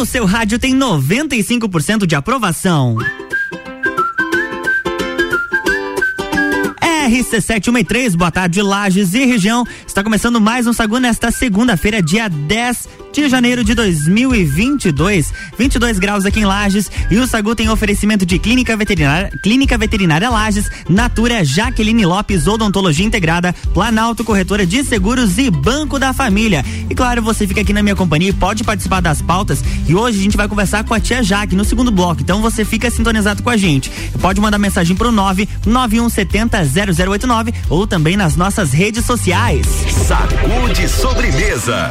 no seu rádio tem 95% de aprovação. RC713, boa tarde, Lages e região. Está começando mais um Sagu nesta segunda-feira, dia 10 de janeiro de 2022. 22 graus aqui em Lages e o Sagu tem oferecimento de Clínica Veterinária, Clínica Veterinária Lages, Natura Jaqueline Lopes, Odontologia Integrada, Planalto Corretora de Seguros e Banco da Família. E claro, você fica aqui na minha companhia e pode participar das pautas e hoje a gente vai conversar com a tia Jaque no segundo bloco. Então você fica sintonizado com a gente. Pode mandar mensagem pro 99170 0089 ou também nas nossas redes sociais. Sacude sobremesa.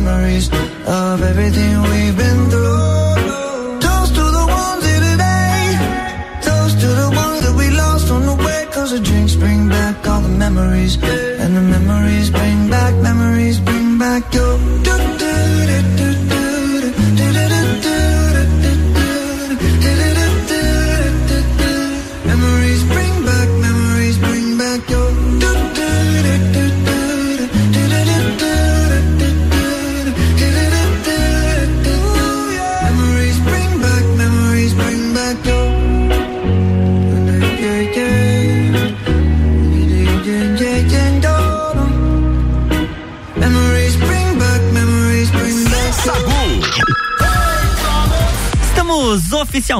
memories of everything we've been through.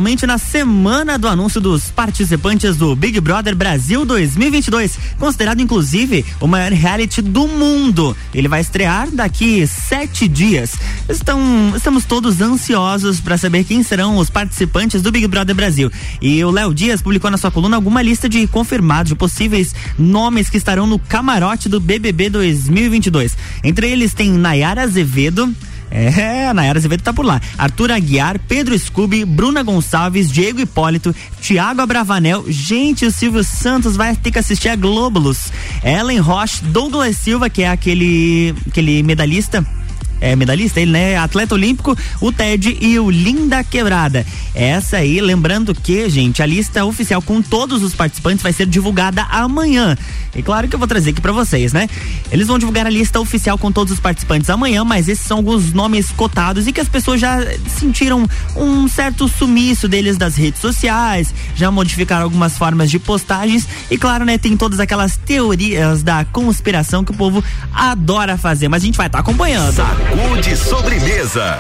Na semana do anúncio dos participantes do Big Brother Brasil 2022, considerado inclusive o maior reality do mundo. Ele vai estrear daqui sete dias. Estão, estamos todos ansiosos para saber quem serão os participantes do Big Brother Brasil. E o Léo Dias publicou na sua coluna alguma lista de confirmados, de possíveis nomes que estarão no camarote do BBB 2022. Entre eles tem Nayara Azevedo. É, a Nayara Azevedo tá por lá. Arthur Aguiar, Pedro Scooby, Bruna Gonçalves, Diego Hipólito, Tiago Abravanel. Gente, o Silvio Santos vai ter que assistir a Glóbulos. Ellen Roche, Douglas Silva, que é aquele, aquele medalhista é medalhista, ele né, atleta olímpico, o Ted e o Linda Quebrada. Essa aí, lembrando que, gente, a lista oficial com todos os participantes vai ser divulgada amanhã. E claro que eu vou trazer aqui para vocês, né? Eles vão divulgar a lista oficial com todos os participantes amanhã, mas esses são alguns nomes cotados e que as pessoas já sentiram um certo sumiço deles das redes sociais, já modificaram algumas formas de postagens e claro, né, tem todas aquelas teorias da conspiração que o povo adora fazer, mas a gente vai estar tá acompanhando. Sacude sobremesa.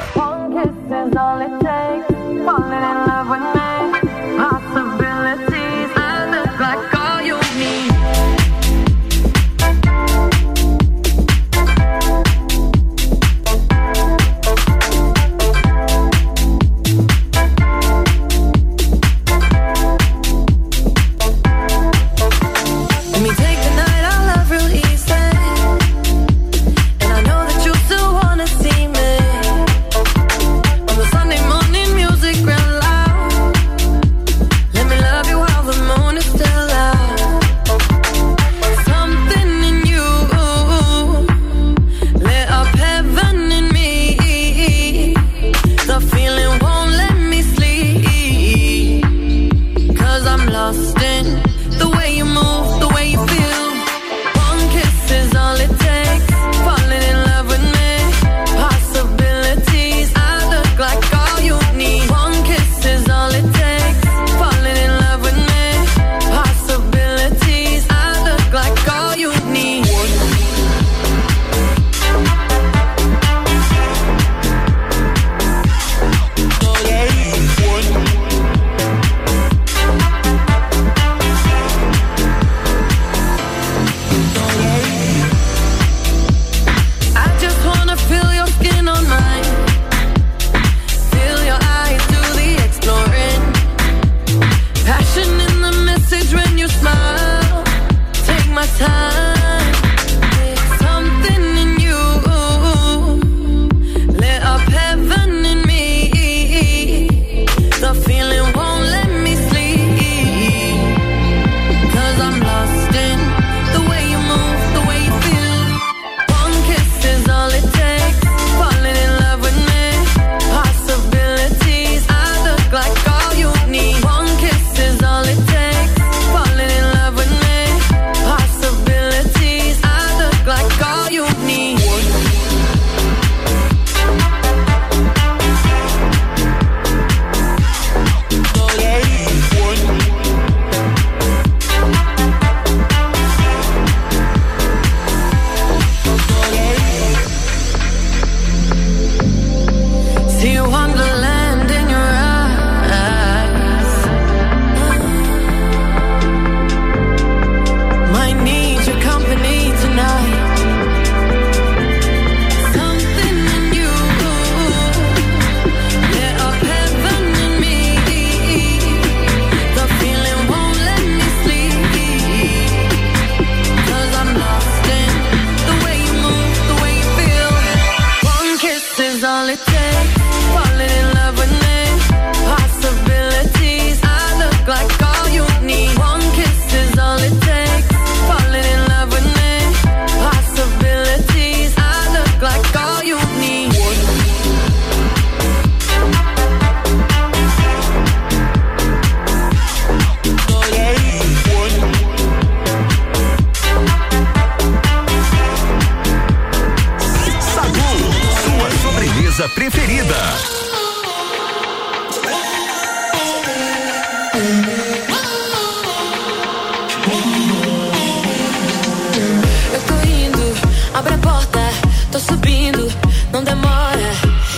tô subindo, não demora.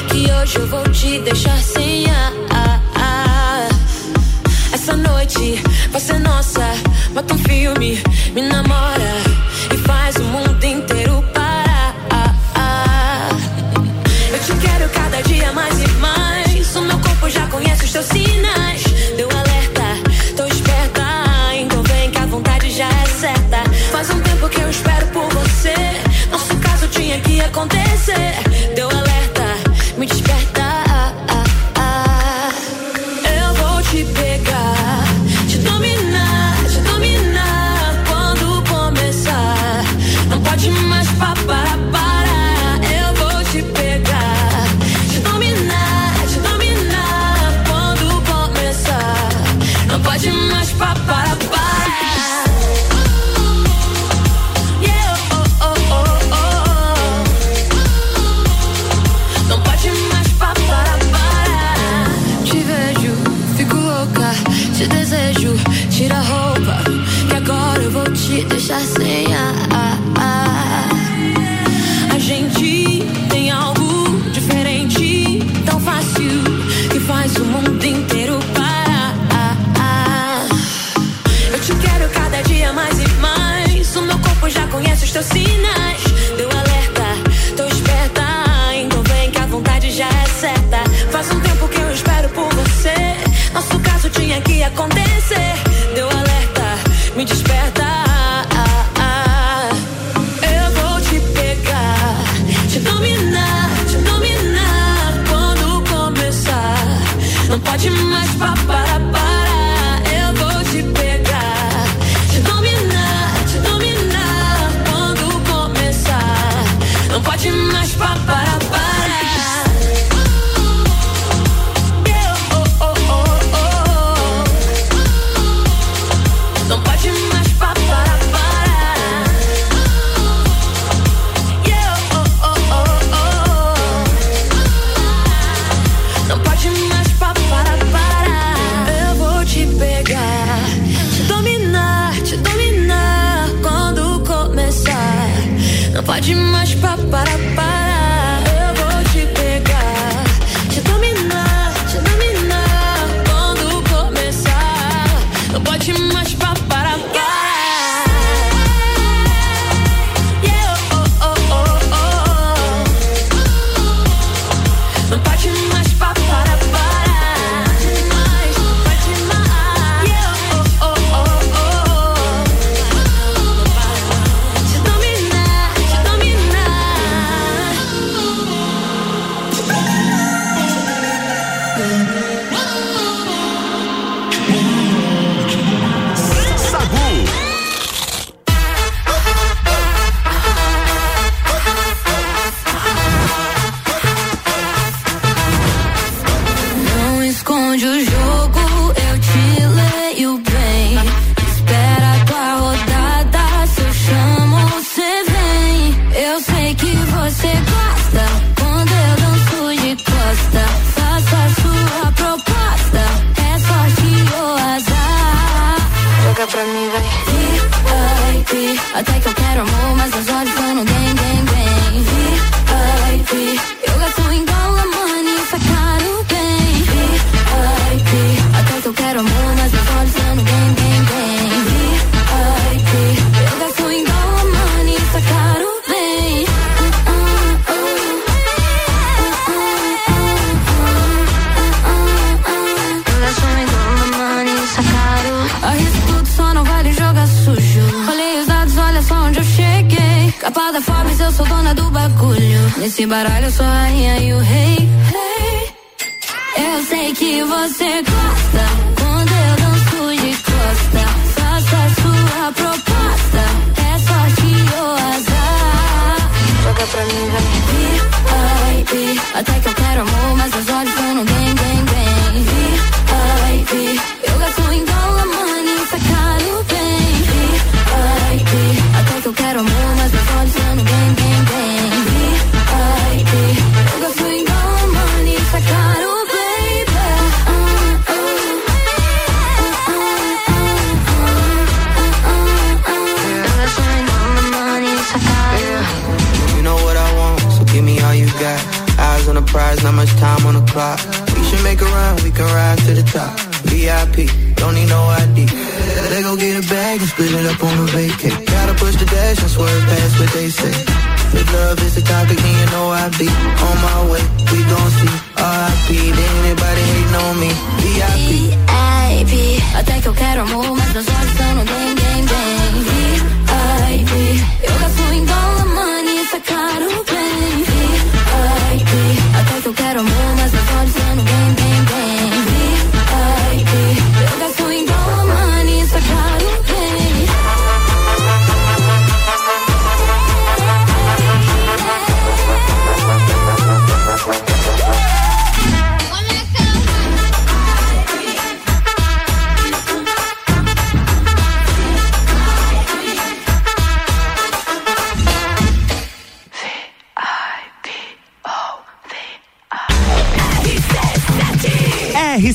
Que hoje eu vou te deixar sem ar. Essa noite vai ser é nossa. Mata um filme, me namora. it. esconde o jogo, eu te leio bem. Espera tua rodada, se eu chamo, você vem. Eu sei que você gosta quando eu danço de costa. Faça a sua proposta, é sorte ou azar. Joga pra mim, vai. VIP, até que eu quero amor, mas não baralho só a make a run, we can rise to the top. VIP, don't need no ID. They go get a bag and split it up on a vacay. Gotta push the dash and swerve past what they say. If love is a topic, then you know I be on my way. We gon' see RIP. Then anybody hating on me? VIP. VIP. Até que eu quero amor, mas meus olhos estão no game, game, game. VIP. Eu gasto em dólar, money, isso é caro, bem. VIP. Até que eu quero amor, mas meus olhos estão no game,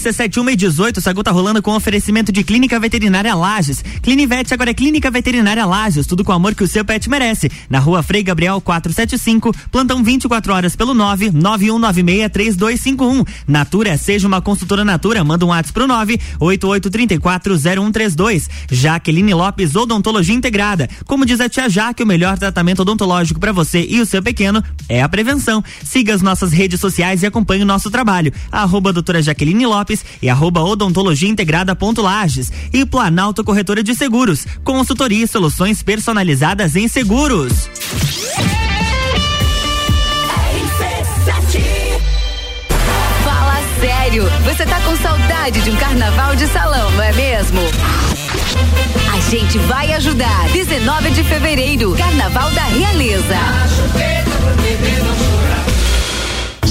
RC7 1 e 18, Sagu tá rolando com oferecimento de Clínica Veterinária Lages. Clinivete agora é Clínica Veterinária Lages, tudo com o amor que o seu pet merece. Na rua Frei Gabriel 475, plantão 24 horas pelo 9 9196 3251. Natura, seja uma consultora Natura, manda um WhatsApp pro 9 8834 0132. Jaqueline Lopes Odontologia Integrada. Como diz a tia Jaque, o melhor tratamento odontológico para você e o seu pequeno é a prevenção. Siga as nossas redes sociais e acompanhe o nosso trabalho. Arroba doutora Jaqueline Lopes e arroba odontologia integrada ponto Lages. E Planalto Corretora de Seguros. Consultoria e soluções personalizadas em seguros. Fala sério, você tá com saudade de um carnaval de salão, não é mesmo? A gente vai ajudar. 19 de fevereiro, Carnaval da Realeza.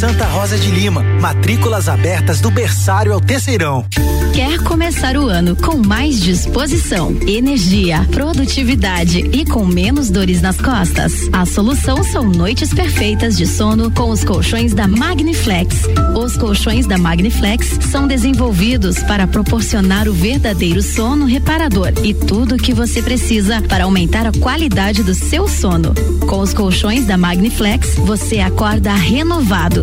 Santa Rosa de Lima, matrículas abertas do berçário ao terceirão. Quer começar o ano com mais disposição, energia, produtividade e com menos dores nas costas? A solução são noites perfeitas de sono com os colchões da Magniflex. Os colchões da Magniflex são desenvolvidos para proporcionar o verdadeiro sono reparador e tudo o que você precisa para aumentar a qualidade do seu sono. Com os colchões da Magniflex, você acorda renovado,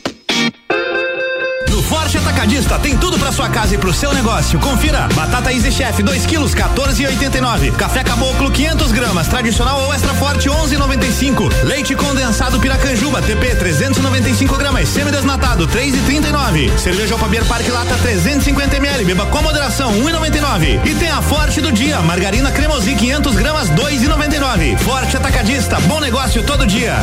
Atacadista tem tudo para sua casa e pro seu negócio. Confira: batata Easy Chef 2 quilos 14,89. Café Caboclo 500 gramas, tradicional ou extra forte 11,95. Leite condensado Piracanjuba TP 395 gramas, semidesnatado 3,39. Cerveja Alfabier Parque Lata 350 ml, beba com moderação 1,99. E tem a Forte do dia, margarina cremosinho 500 gramas 2,99. Forte Atacadista, bom negócio todo dia.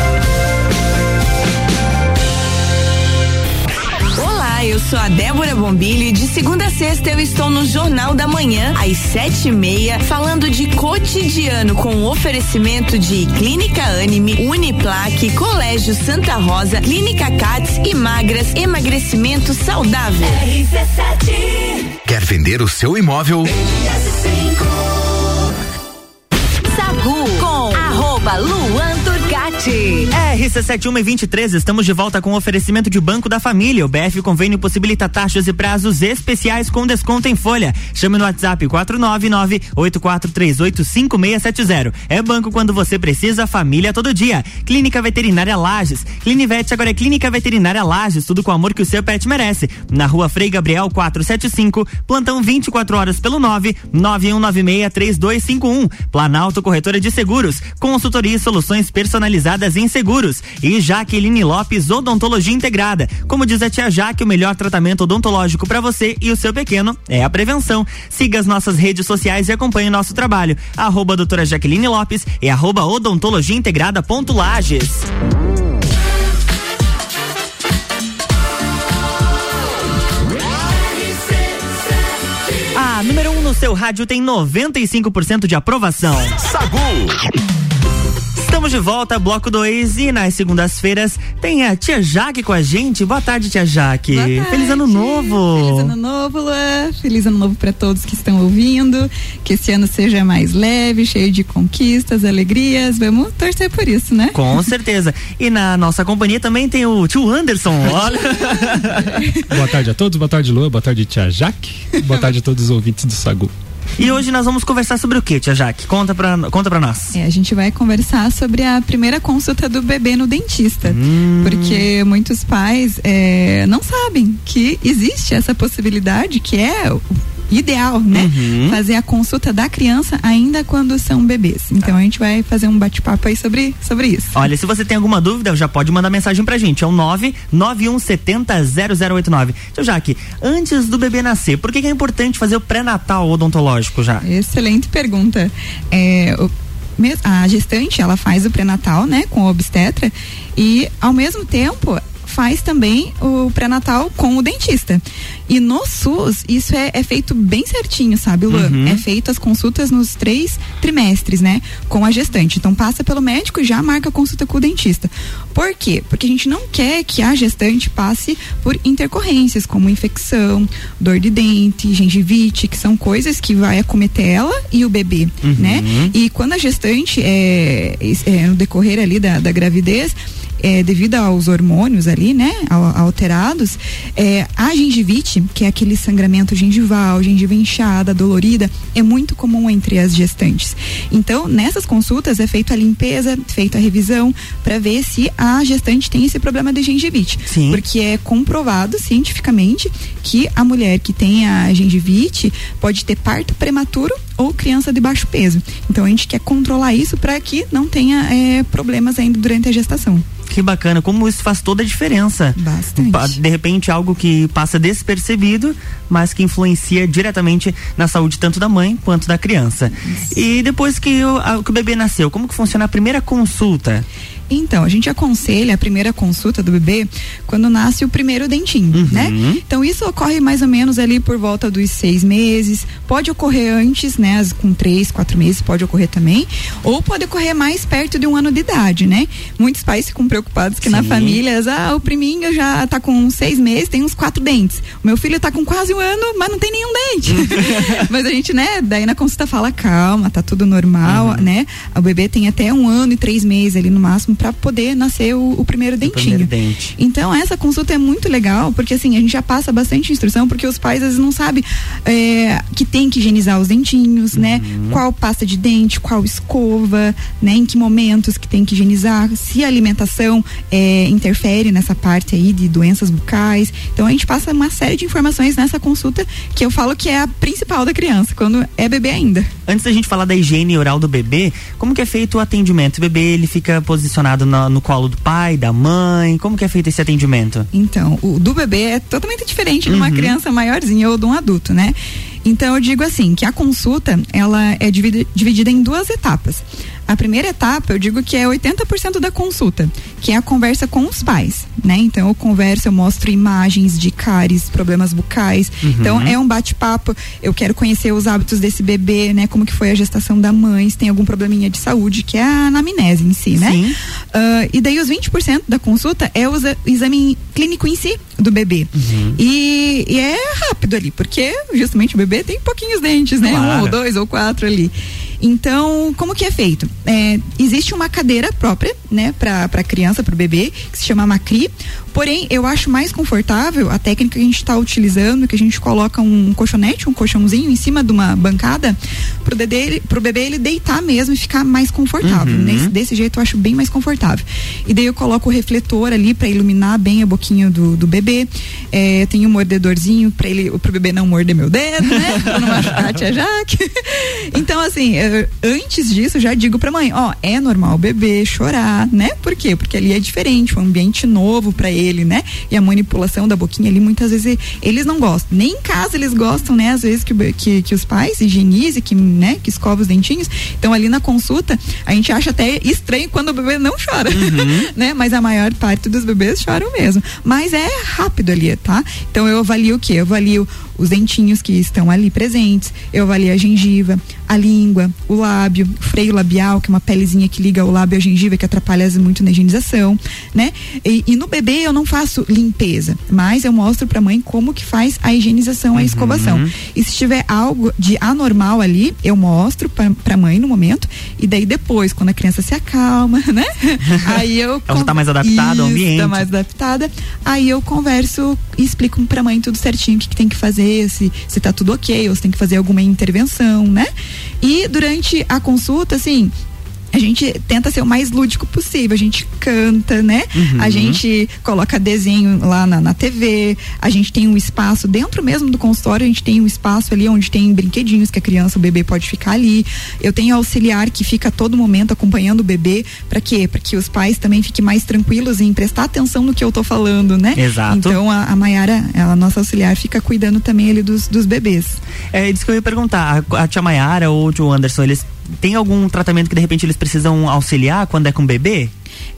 Olá, eu sou a Débora Bombilho e de segunda a sexta eu estou no Jornal da Manhã, às sete e meia, falando de cotidiano com oferecimento de Clínica Anime, Uniplaque, Colégio Santa Rosa, Clínica Cats e Magras, emagrecimento saudável. Quer vender o seu imóvel? Sagu com arroba Luan Turcati. RC71 e 23, estamos de volta com oferecimento de Banco da Família. O BF Convênio possibilita taxas e prazos especiais com desconto em folha. Chame no WhatsApp 499-8438-5670. É banco quando você precisa, família todo dia. Clínica Veterinária Lages. Clinivete agora é Clínica Veterinária Lages, tudo com o amor que o seu pet merece. Na rua Frei Gabriel 475, plantão 24 horas pelo 9 91963251. Planalto Corretora de Seguros. Consultoria e soluções personalizadas em seguros. E Jaqueline Lopes Odontologia Integrada. Como diz a tia Jaque, o melhor tratamento odontológico para você e o seu pequeno é a prevenção. Siga as nossas redes sociais e acompanhe o nosso trabalho. Arroba doutora Jaqueline Lopes e arroba odontologia integrada ponto Lages. A número 1 um no seu rádio tem 95% de aprovação. Sagu. Estamos de volta, bloco 2 e nas segundas-feiras tem a tia Jaque com a gente. Boa tarde, tia Jaque. Boa tarde. Feliz ano novo. Feliz ano novo, Luan. Feliz ano novo para todos que estão ouvindo. Que esse ano seja mais leve, cheio de conquistas, alegrias. Vamos torcer por isso, né? Com certeza. E na nossa companhia também tem o tio Anderson. Olha. boa tarde a todos, boa tarde, Luan, boa tarde, tia Jaque. Boa tarde a todos os ouvintes do Sagu. E hoje nós vamos conversar sobre o que, tia Jaque? Conta pra, conta pra nós. É, a gente vai conversar sobre a primeira consulta do bebê no dentista. Hum. Porque muitos pais é, não sabem que existe essa possibilidade, que é ideal, né? Uhum. Fazer a consulta da criança ainda quando são bebês. Então a gente vai fazer um bate-papo aí sobre, sobre isso. Olha, se você tem alguma dúvida, já pode mandar mensagem pra gente. É o 991700089. Então, Jaque, antes do bebê nascer, por que, que é importante fazer o pré-natal odontológico já? Excelente pergunta. É, o a gestante ela faz o pré-natal, né, com o obstetra e ao mesmo tempo faz também o pré-natal com o dentista. E no SUS, isso é, é feito bem certinho, sabe, Luan? Uhum. É feito as consultas nos três trimestres, né? Com a gestante. Então passa pelo médico e já marca a consulta com o dentista. Por quê? Porque a gente não quer que a gestante passe por intercorrências, como infecção, dor de dente, gengivite, que são coisas que vai acometer ela e o bebê, uhum. né? E quando a gestante, é, é, no decorrer ali da, da gravidez, é, devido aos hormônios ali, né, alterados, é, a gengivite, que é aquele sangramento gengival, gengiva inchada, dolorida, é muito comum entre as gestantes. Então, nessas consultas é feita a limpeza, feita a revisão para ver se a gestante tem esse problema de gengivite, Sim. porque é comprovado cientificamente que a mulher que tem a gengivite pode ter parto prematuro ou criança de baixo peso. Então a gente quer controlar isso para que não tenha é, problemas ainda durante a gestação. Que bacana, como isso faz toda a diferença. Bastante. De repente, algo que passa despercebido, mas que influencia diretamente na saúde tanto da mãe quanto da criança. Isso. E depois que o, a, que o bebê nasceu, como que funciona a primeira consulta? Então, a gente aconselha a primeira consulta do bebê quando nasce o primeiro dentinho, uhum. né? Então, isso ocorre mais ou menos ali por volta dos seis meses. Pode ocorrer antes, né? Com três, quatro meses pode ocorrer também. Ou pode ocorrer mais perto de um ano de idade, né? Muitos pais ficam preocupados que Sim. na família, ah, o priminho já tá com seis meses, tem uns quatro dentes. O meu filho tá com quase um ano, mas não tem nenhum dente. mas a gente, né? Daí na consulta fala, calma, tá tudo normal, uhum. né? O bebê tem até um ano e três meses ali no máximo para poder nascer o, o primeiro o dentinho. Primeiro dente. Então essa consulta é muito legal porque assim a gente já passa bastante instrução porque os pais às vezes não sabem é, que tem que higienizar os dentinhos, né? uhum. né? Qual pasta de dente, qual escova, né? Em que momentos que tem que higienizar, se a alimentação é, interfere nessa parte aí de doenças bucais. Então a gente passa uma série de informações nessa consulta que eu falo que é a principal da criança quando é bebê ainda. Antes da gente falar da higiene oral do bebê, como que é feito o atendimento? O bebê ele fica posicionado no, no, colo do pai, da mãe? Como que é feito esse atendimento? Então, o do bebê é totalmente diferente uhum. de uma uhum. criança maiorzinha ou de um adulto, né? Então eu digo assim, que a consulta, ela é dividida em duas etapas. A primeira etapa, eu digo que é 80% da consulta, que é a conversa com os pais, né? Então eu converso, eu mostro imagens de cáries, problemas bucais. Uhum. Então é um bate-papo, eu quero conhecer os hábitos desse bebê, né? Como que foi a gestação da mãe, se tem algum probleminha de saúde, que é a anamnese em si, né? Sim. Uh, e daí os 20% da consulta é o exame clínico em si do bebê. Uhum. E, e, é rápido ali, porque justamente o bebê tem pouquinhos dentes, né? Claro. Um ou dois ou quatro ali. Então, como que é feito? É, existe uma cadeira própria, né, para criança, para o bebê, que se chama Macri. Porém, eu acho mais confortável a técnica que a gente está utilizando, que a gente coloca um colchonete, um colchãozinho em cima de uma bancada, pro bebê, pro bebê ele deitar mesmo e ficar mais confortável. Uhum. Nesse, desse jeito eu acho bem mais confortável. E daí eu coloco o refletor ali para iluminar bem a boquinha do, do bebê. É, tem um mordedorzinho para ele, pro bebê não morder meu dedo, né? pra não machucar a tia Jaque. Então, assim, é, antes disso, já digo pra mãe, ó, é normal o bebê chorar, né? Por quê? Porque ali é diferente, um ambiente novo para ele, né? E a manipulação da boquinha ali, muitas vezes eles não gostam. Nem em casa eles gostam, né? Às vezes que, que, que os pais higienizem, que, né? Que escova os dentinhos. Então, ali na consulta, a gente acha até estranho quando o bebê não chora, né? Mas a maior parte dos bebês choram mesmo. Mas é rápido ali, tá? Então, eu avalio o quê? Eu avalio os dentinhos que estão ali presentes, eu avalio a gengiva, a língua, o lábio, o freio labial, que é uma pelezinha que liga o lábio à gengiva, que atrapalha muito na higienização, né? E, e no bebê eu não faço limpeza, mas eu mostro pra mãe como que faz a higienização, a escovação. E se tiver algo de anormal ali, eu mostro pra, pra mãe no momento, e daí depois, quando a criança se acalma, né? Aí eu. Ela já tá mais adaptada ao Isso, ambiente. Tá mais adaptada. Aí eu converso e explico pra mãe tudo certinho o que, que tem que fazer, se, se tá tudo ok, ou se tem que fazer alguma intervenção, né? E durante a consulta, assim. A gente tenta ser o mais lúdico possível. A gente canta, né? Uhum. A gente coloca desenho lá na, na TV. A gente tem um espaço dentro mesmo do consultório. A gente tem um espaço ali onde tem brinquedinhos que a criança, o bebê pode ficar ali. Eu tenho auxiliar que fica a todo momento acompanhando o bebê. Para quê? Para que os pais também fiquem mais tranquilos em prestar atenção no que eu tô falando, né? Exato. Então a, a Mayara, ela, nossa auxiliar, fica cuidando também ali dos, dos bebês. É isso que eu ia perguntar. A, a tia Mayara ou o tio Anderson, eles têm algum tratamento que de repente eles precisam auxiliar quando é com bebê?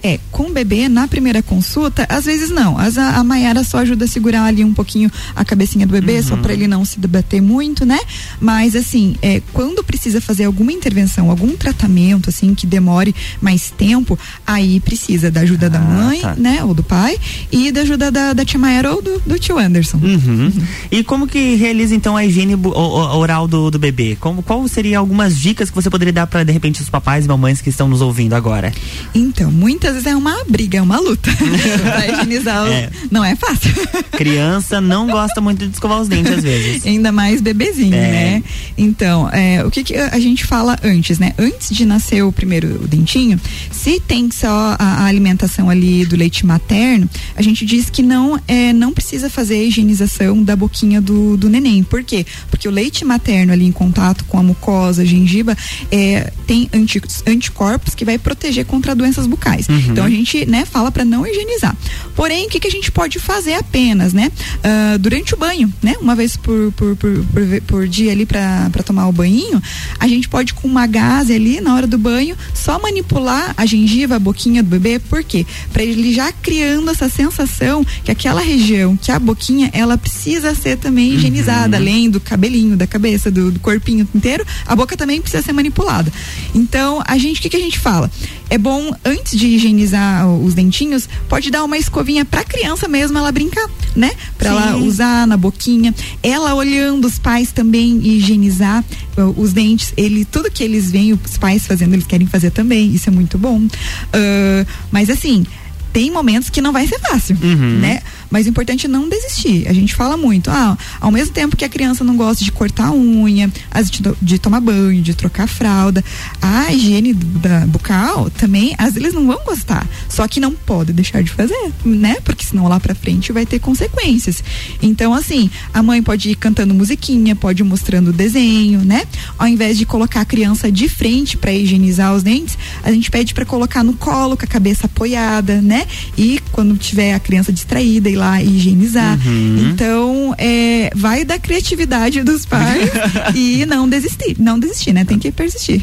É, com o bebê, na primeira consulta, às vezes não. As, a, a Mayara só ajuda a segurar ali um pouquinho a cabecinha do bebê, só para ele não se debater muito, né? Mas, assim, é, quando precisa fazer alguma intervenção, algum tratamento, assim, que demore mais tempo, aí precisa da ajuda da mãe, tá. né? Ou do pai, e da ajuda da, da tia Mayara ou do, do tio Anderson. Uhum. E como que realiza então a higiene oral do, do bebê? Como, qual seria algumas dicas que você poderia dar para de repente os papais e mamães que estão nos ouvindo agora? Então, muitas vezes é uma briga, é uma luta. pra higienizar. o- É. Não é fácil. Criança não gosta muito de escovar os dentes às vezes. Ainda mais bebezinho, É. né? Então, é, o que, que a gente fala antes, né? Antes de nascer o primeiro dentinho, se tem só a, a alimentação ali do leite materno, a gente diz que não, é, não precisa fazer a higienização da boquinha do, do neném. Por quê? Porque o leite materno ali em contato com a mucosa, a gengiva, é, tem anti- anticorpos que vai proteger contra doenças bucais. Uhum. Então a gente, né, fala para não higienizar. Porém, o que, que a gente pode fazer apenas, né? Ah, durante o banho, né? Uma vez por, por, por, por, por dia ali para tomar o banho, a gente pode com uma gaze ali na hora do banho só manipular a gengiva, a boquinha do bebê, por quê? Para ele já criando essa sensação que aquela região, que a boquinha, ela precisa ser também higienizada, além do cabelinho, da cabeça, do, do corpinho inteiro, a boca também precisa ser manipulada. Então, a gente, o que, que a gente fala? É bom, antes de higienizar os dentinhos, pode dar uma escovinha pra criança mesmo ela brincar, né? Pra ela Sim. usar na boquinha. Ela olhando os pais também e higienizar uh, os dentes. Ele, tudo que eles veem os pais fazendo, eles querem fazer também. Isso é muito bom. Ah, mas assim, tem momentos que não vai ser fácil, né? Mas o importante é não desistir. A gente fala muito, ah, ao mesmo tempo que a criança não gosta de cortar unha, de, to- de tomar banho, de trocar fralda, a higiene da bucal também, às vezes eles não vão gostar. Só que não pode deixar de fazer, né? Porque senão lá pra frente vai ter consequências. Então, assim, a mãe pode ir cantando musiquinha, pode ir mostrando desenho, né? Ao invés de colocar a criança de frente para higienizar os dentes, a gente pede para colocar no colo com a cabeça apoiada, né? E quando tiver a criança distraída, ir lá e higienizar. Uhum. Então, é, vai da criatividade dos pais e não desistir. Não desistir, né? Tem que persistir.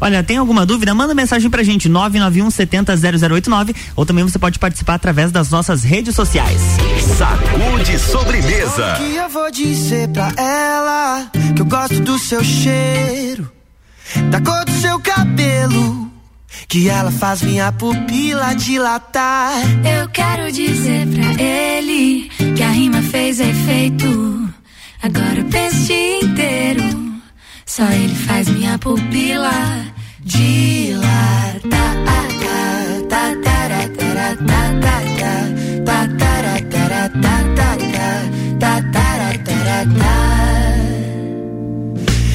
Olha, tem alguma dúvida? Manda mensagem pra gente, 991 70 0089, ou também você pode participar através das nossas redes sociais. Sacude sobremesa. que eu vou dizer pra ela que eu gosto do seu cheiro, da cor do seu cabelo, que ela faz minha pupila dilatar. Eu quero dizer pra ele que a rima fez efeito. Agora o peixe inteiro Só ele faz minha pupila dilatar.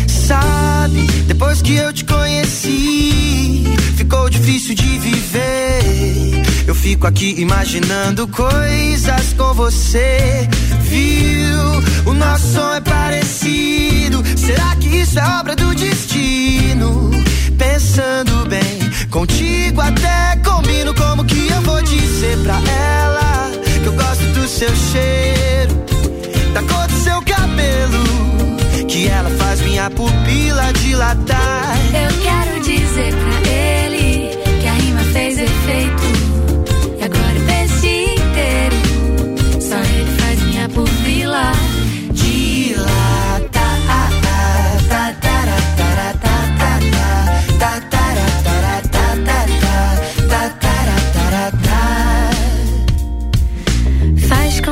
Sabe, depois que eu te conheci, ficou difícil de viver. Eu fico aqui imaginando coisas com você. Viu? O nosso som é parecido. Será que isso é obra do destino? Pensando bem, contigo até combino. Como que eu vou dizer pra ela que eu gosto do seu cheiro, da cor do seu cabelo? Que ela faz minha pupila dilatar. Eu quero dizer pra ele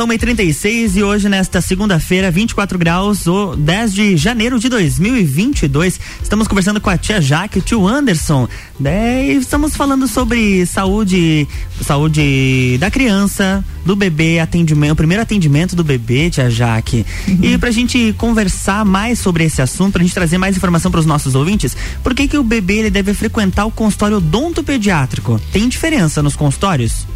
Estamos a 1h36 e hoje, nesta segunda-feira, 24 graus, o 10 de janeiro de 2022. Estamos conversando com a tia Jaque e o tio Anderson. Né? E estamos falando sobre saúde, saúde da criança, do bebê, atendimento, o primeiro atendimento do bebê, tia Jaque. E pra gente conversar mais sobre esse assunto, pra gente trazer mais informação para os nossos ouvintes, por que que o bebê ele deve frequentar o consultório odontopediátrico? Tem diferença nos consultórios?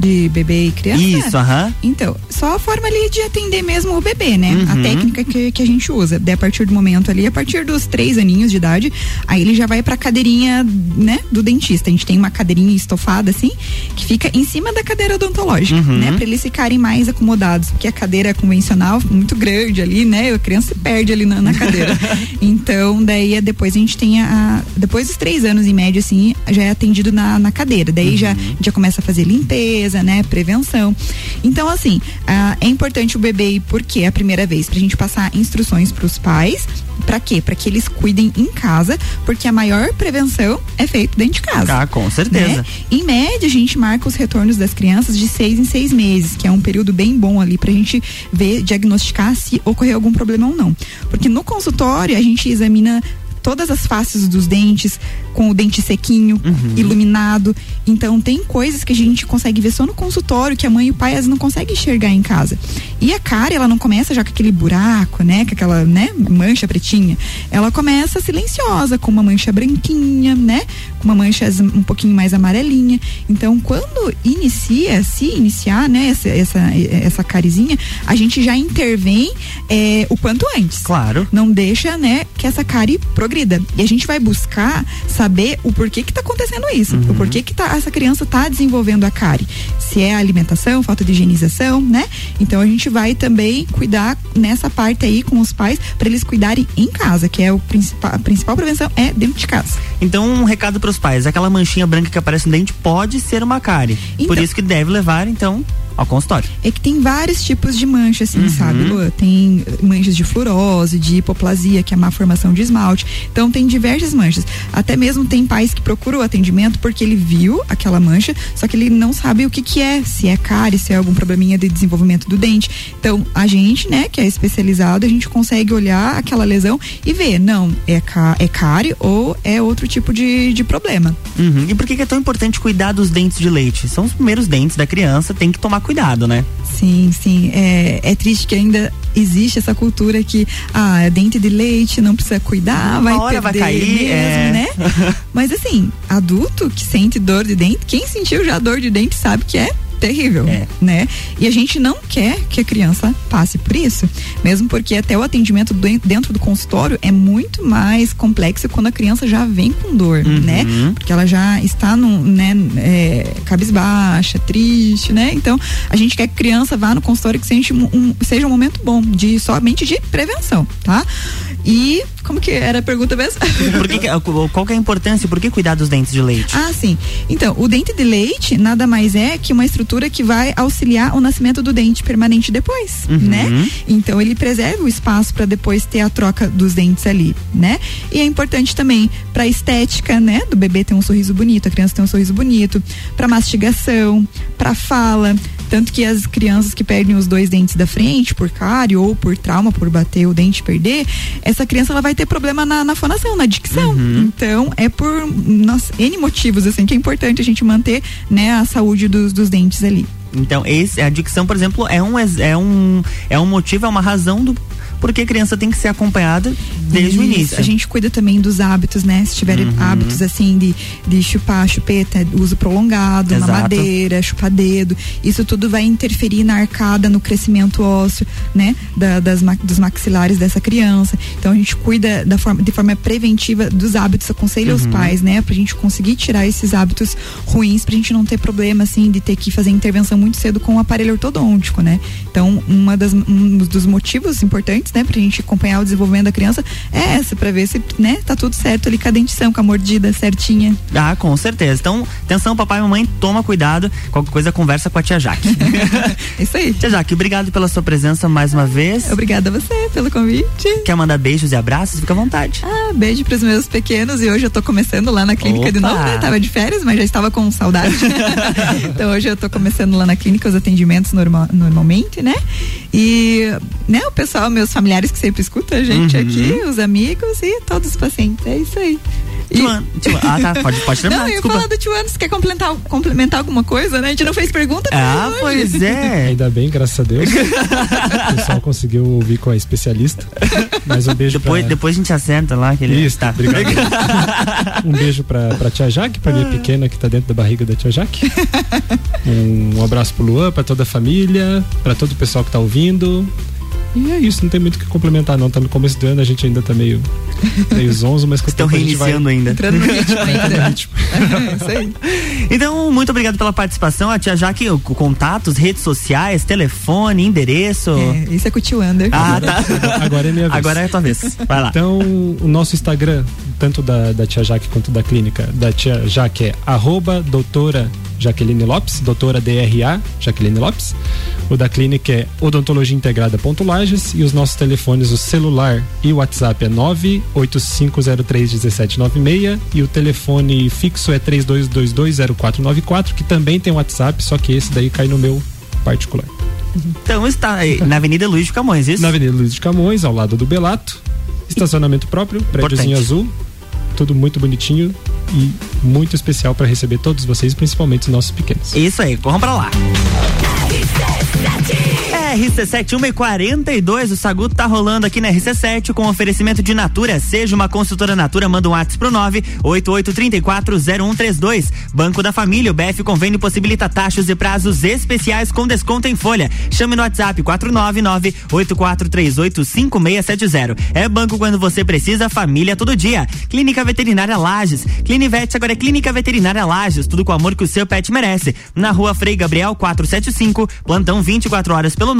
De bebê e criança? Isso, aham. Então, só a forma ali de atender mesmo o bebê, né? A Uhum. técnica que, que a gente usa. Daí, a partir do momento ali, a partir dos três aninhos de idade, aí ele já vai pra cadeirinha, né, do dentista. A gente tem uma cadeirinha estofada, assim, que fica em cima da cadeira odontológica, Uhum. né? Pra eles ficarem mais acomodados. Porque a cadeira convencional, muito grande ali, né? A criança se perde ali na, na cadeira. então, daí é depois a gente tem a. Depois dos três anos, em média, assim, já é atendido na, na cadeira. Daí já, já começa a fazer limpeza, né? Prevenção. Então, assim, ah, é importante o bebê ir porque é a primeira vez pra gente passar instruções pros pais. Pra quê? Pra que eles cuidem em casa, porque a maior prevenção é feita dentro de casa. Ah, com certeza. né? Em média, a gente marca os retornos das crianças de seis em seis meses, que é um período bem bom ali pra gente ver, diagnosticar se ocorreu algum problema ou não. Porque no consultório a gente examina todas as faces dos dentes, com o dente sequinho, iluminado. Então tem coisas que a gente consegue ver só no consultório, que a mãe e o pai às não conseguem enxergar em casa. E a cara, ela não começa já com aquele buraco, né? Com aquela, né, mancha pretinha. Ela começa silenciosa, com uma mancha branquinha, né? Com uma mancha um pouquinho mais amarelinha. Então, quando inicia, se iniciar, né, essa, essa, essa carizinha, a gente já intervém é, o quanto antes. Claro. Não deixa, né, que essa cárie progrida. E a gente vai buscar saber o porquê que tá acontecendo isso, o porquê que tá, essa criança tá desenvolvendo a cárie. Se é alimentação, falta de higienização, né? Então a gente vai também cuidar nessa parte aí com os pais para eles cuidarem em casa, que é o principal, a principal prevenção é dentro de casa. Então, um recado para os pais: aquela manchinha branca que aparece no dente pode ser uma cárie. Por Então- isso que deve levar, então, ao consultório. É que tem vários tipos de mancha, assim, Uhum. sabe, Lua? Tem manchas de fluorose, de hipoplasia, que é má formação de esmalte. Então tem diversas manchas. Até mesmo tem pais que procuram o atendimento porque ele viu aquela mancha, só que ele não sabe o que que é, se é cárie, se é algum probleminha de desenvolvimento do dente. Então a gente, né, que é especializado, a gente consegue olhar aquela lesão e ver, não, é, cá, é cárie ou é outro tipo de, de problema. Uhum. E por que, que é tão importante cuidar dos dentes de leite? São os primeiros dentes da criança, tem que tomar cuidado, né? Sim, sim. É, é triste que ainda existe essa cultura que, ah, é dente de leite, não precisa cuidar, vai Uma hora vai perder cair, mesmo, é. né? Mas assim, adulto que sente dor de dente, quem sentiu já dor de dente sabe que é terrível, né? E a gente não quer que a criança passe por isso, mesmo porque até o atendimento dentro do consultório é muito mais complexo quando a criança já vem com dor, Uhum. né? Porque ela já está no, né, é, cabisbaixa, triste, né? Então, a gente quer que a criança vá no consultório que seja um, um- seja um momento bom, de somente de prevenção, tá? E como que era a pergunta mesmo? Por que qual que é a importância? Por que cuidar dos dentes de leite? Ah, sim. Então, o dente de leite nada mais é que uma estrutura que vai auxiliar o nascimento do dente permanente depois, Uhum. né? Então, ele preserva o espaço para depois ter a troca dos dentes ali, né? E é importante também para estética, né? Do bebê ter um sorriso bonito, a criança ter um sorriso bonito, para mastigação, para fala, tanto que as crianças que perdem os dois dentes da frente por cárie ou por trauma, por bater o dente e perder, essa criança ela vai ter problema na, na fonação, na dicção. Então, é por nossa, N motivos, assim, que é importante a gente manter, né, a saúde dos, dos dentes ali. Então, esse, a adicção, por exemplo, é um, é um, é um motivo, é uma razão do porque a criança tem que ser acompanhada desde o Isso, início. A gente cuida também dos hábitos, né? Se tiver Uhum. hábitos assim de, de chupar chupeta, uso prolongado, Exato. mamadeira, chupar dedo, isso tudo vai interferir na arcada, no crescimento ósseo, né? Da- das, dos maxilares dessa criança. Então a gente cuida da forma, de forma preventiva dos hábitos, aconselha os Uhum. pais, né? Pra gente conseguir tirar esses hábitos ruins, pra gente não ter problema, assim, de ter que fazer intervenção muito cedo com o aparelho ortodôntico, né? Então, uma das, um dos motivos importantes, né, pra gente acompanhar o desenvolvimento da criança é essa, pra ver se, né, tá tudo certo ali com a dentição, com a mordida certinha. Ah, com certeza. Então, atenção, papai e mamãe, toma cuidado. Qualquer coisa, conversa com a tia Jaque. Isso aí. Tia Jaque, obrigado pela sua presença mais uma vez. Obrigada a você pelo convite. Quer mandar beijos e abraços? Fica à vontade. Ah, beijo pros meus pequenos e hoje eu tô começando lá na clínica de Opa! novo, né? Tava de férias, mas já estava com saudade. então hoje eu tô começando lá na clínica os atendimentos normal, normalmente, né? E, né, o pessoal, meus familiares que sempre escutam a gente Uhum. aqui, os amigos e todos os pacientes. É isso aí. E- Tio, ah, tá. Pode, pode terminar. Não, eu ia falar do tio Ano, você quer complementar, complementar alguma coisa, né? A gente não fez pergunta Ah, hoje. pois é. Ainda bem, graças a Deus. o pessoal conseguiu ouvir com a especialista. Mas um beijo Depois, pra... depois a gente assenta lá. Que ele... Isso, tá. obrigado. um beijo pra, pra tia Jaque, pra minha pequena que tá dentro da barriga da tia Jaque. Um, abraço pro Luan, pra toda a família, pra todo o pessoal que tá ouvindo. E é isso, não tem muito o que complementar, não. Tá no começo do ano, a gente ainda tá meio, meio zonzo, mas com o Estão gente vai- reiniciando ainda. Entrando no ritmo isso aí. Então, muito obrigado pela participação. A tia Jaque, o- contatos, redes sociais, telefone, endereço. É, isso é com o tio Ander. Ah, tá. Agora é minha vez. Agora é a tua vez. Vai lá. Então, o nosso Instagram, tanto da, da tia Jaque quanto da clínica, da tia Jaque é arroba doutora Jaqueline Lopes, doutora DRA Jaqueline Lopes. O da clínica é odontologia integrada ponto Lages e os nossos telefones, o celular e o WhatsApp é 985031796 e o telefone fixo é 32220494, que também tem WhatsApp, só que esse daí cai no meu particular. Então está aí, na Avenida Luiz de Camões, isso? Na Avenida Luiz de Camões, ao lado do Belato. Estacionamento próprio, prédiozinho Importante. azul. Tudo muito bonitinho e muito especial para receber todos vocês, principalmente os nossos pequenos. Isso aí, corram pra lá. RC7 1 e 42, o Saguto tá rolando aqui na RC7 com oferecimento de Natura. Seja uma consultora Natura, manda um WhatsApp pro 988340132. Banco da Família, o BF Convênio possibilita taxas e prazos especiais com desconto em folha. Chame no WhatsApp 499-8438-5670. É banco quando você precisa, família todo dia. Clínica Veterinária Lages. Clinivete agora é Clínica Veterinária Lages, tudo com o amor que o seu pet merece. Na rua Frei Gabriel 475, plantão 24 horas pelo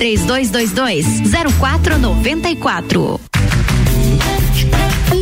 3222 0494.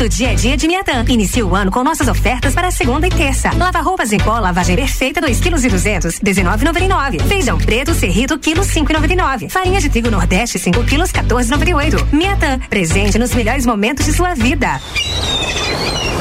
Todo dia é dia de Miatã. Inicie o ano com nossas ofertas para segunda e terça. Lava roupas em pó, lavagem perfeita, 2 kg e 200, 19,99. Feijão preto, serrito, quilo 5,99. Farinha de trigo Nordeste, 5 quilos, 14,98. Miatã, presente nos melhores momentos de sua vida.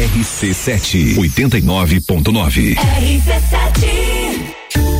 RC7 89.9.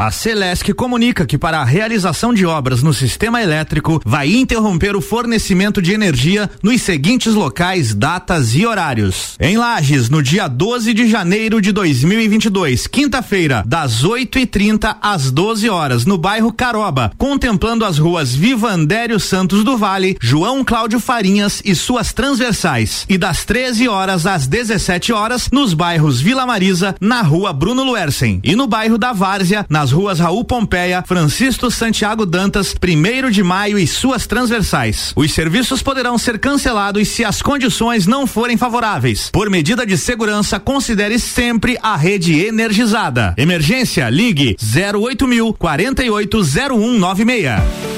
A Celesc comunica que para a realização de obras no sistema elétrico vai interromper o fornecimento de energia nos seguintes locais, datas e horários. Em Lages, no dia 12 de janeiro de 2022, quinta-feira, das 8h30 às 12 horas, no bairro Caroba, contemplando as ruas Vivandério Santos do Vale, João Cláudio Farinhas e suas transversais. E das 13 horas às 17 horas, nos bairros Vila Marisa, na rua Bruno Luersen. E no bairro da Várzea, nas ruas Raul Pompeia, Francisco Santiago Dantas, 1 de maio e suas transversais. Os serviços poderão ser cancelados se as condições não forem favoráveis. Por medida de segurança, considere sempre a rede energizada. Emergência, ligue 08000 480196.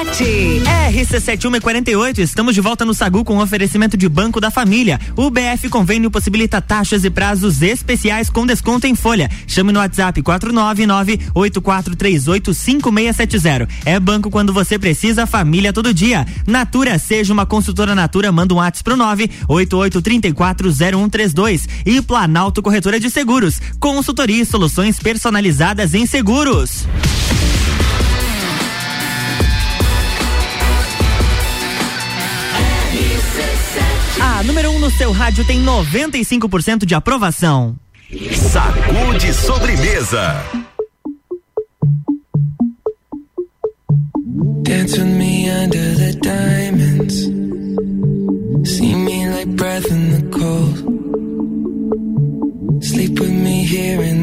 Turcati. RC7148, estamos de volta no Sagu com oferecimento de Banco da Família. O BF Convênio possibilita taxas e prazos especiais com desconto em folha. Chame no WhatsApp 499-8438-5670. É banco quando você precisa, família todo dia. Natura, seja uma consultora Natura, manda um WhatsApp pro 988340132. E Planalto Corretora de Seguros. Consultoria e soluções personalizadas em seguros. A número 1 um no seu rádio tem 95% de aprovação. Sacude sobremesa. Dance with me under the diamonds. See me like breath in the cold. Sleep with me here in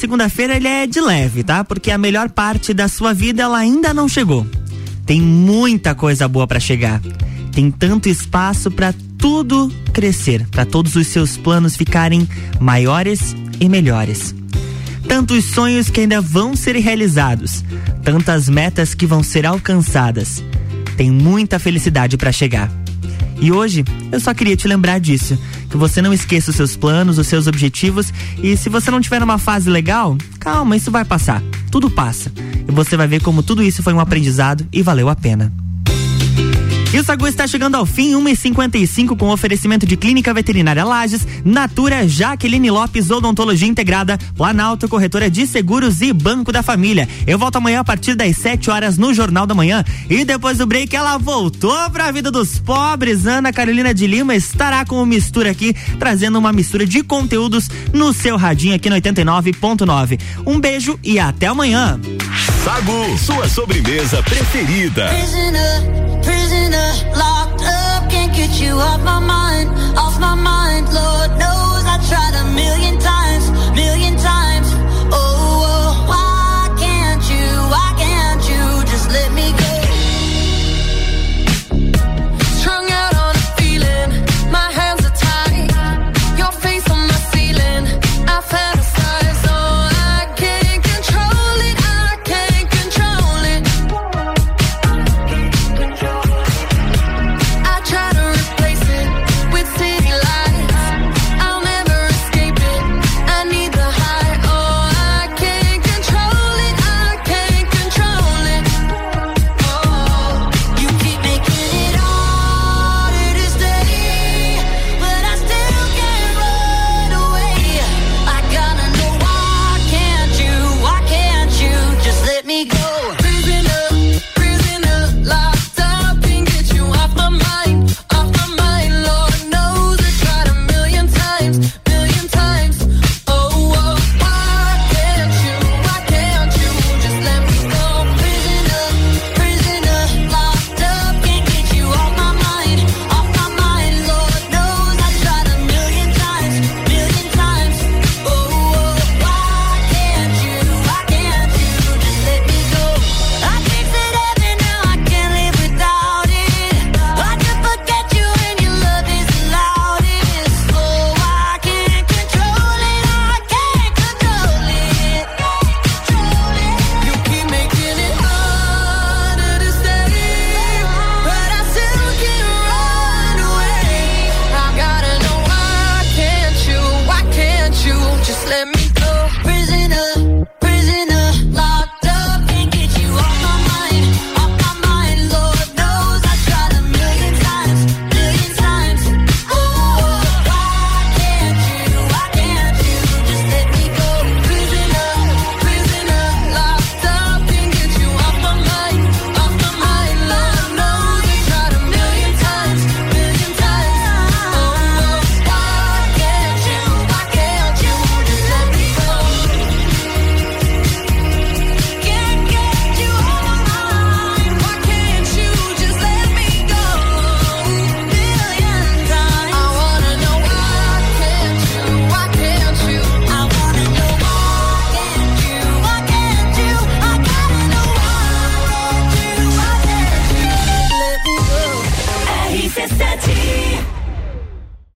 segunda-feira ele é de leve, tá? Porque a melhor parte da sua vida ela ainda não chegou. Tem muita coisa boa pra chegar. Tem tanto espaço pra tudo crescer, pra todos os seus planos ficarem maiores e melhores. Tantos sonhos que ainda vão ser realizados, tantas metas que vão ser alcançadas. Tem muita felicidade pra chegar. E hoje eu só queria te lembrar disso, que você não esqueça os seus planos, os seus objetivos e se você não tiver numa fase legal, calma, isso vai passar. Tudo passa. E você vai ver como tudo isso foi um aprendizado e valeu a pena. E o Sagu está chegando ao fim, 1h55 com oferecimento de Clínica Veterinária Lages, Natura, Jaqueline Lopes, Odontologia Integrada, Planalto, Corretora de Seguros e Banco da Família. Eu volto amanhã a partir das 7 horas no Jornal da Manhã. E depois do break, ela voltou pra vida dos pobres. Ana Carolina de Lima estará com o Mistura aqui, trazendo uma mistura de conteúdos no seu radinho aqui no 89.9. Um beijo e até amanhã. Sagu, sua sobremesa preferida. Prisoner, prisoner, locked up, can't get you off my mind, off my mind. Lord knows I tried a million times.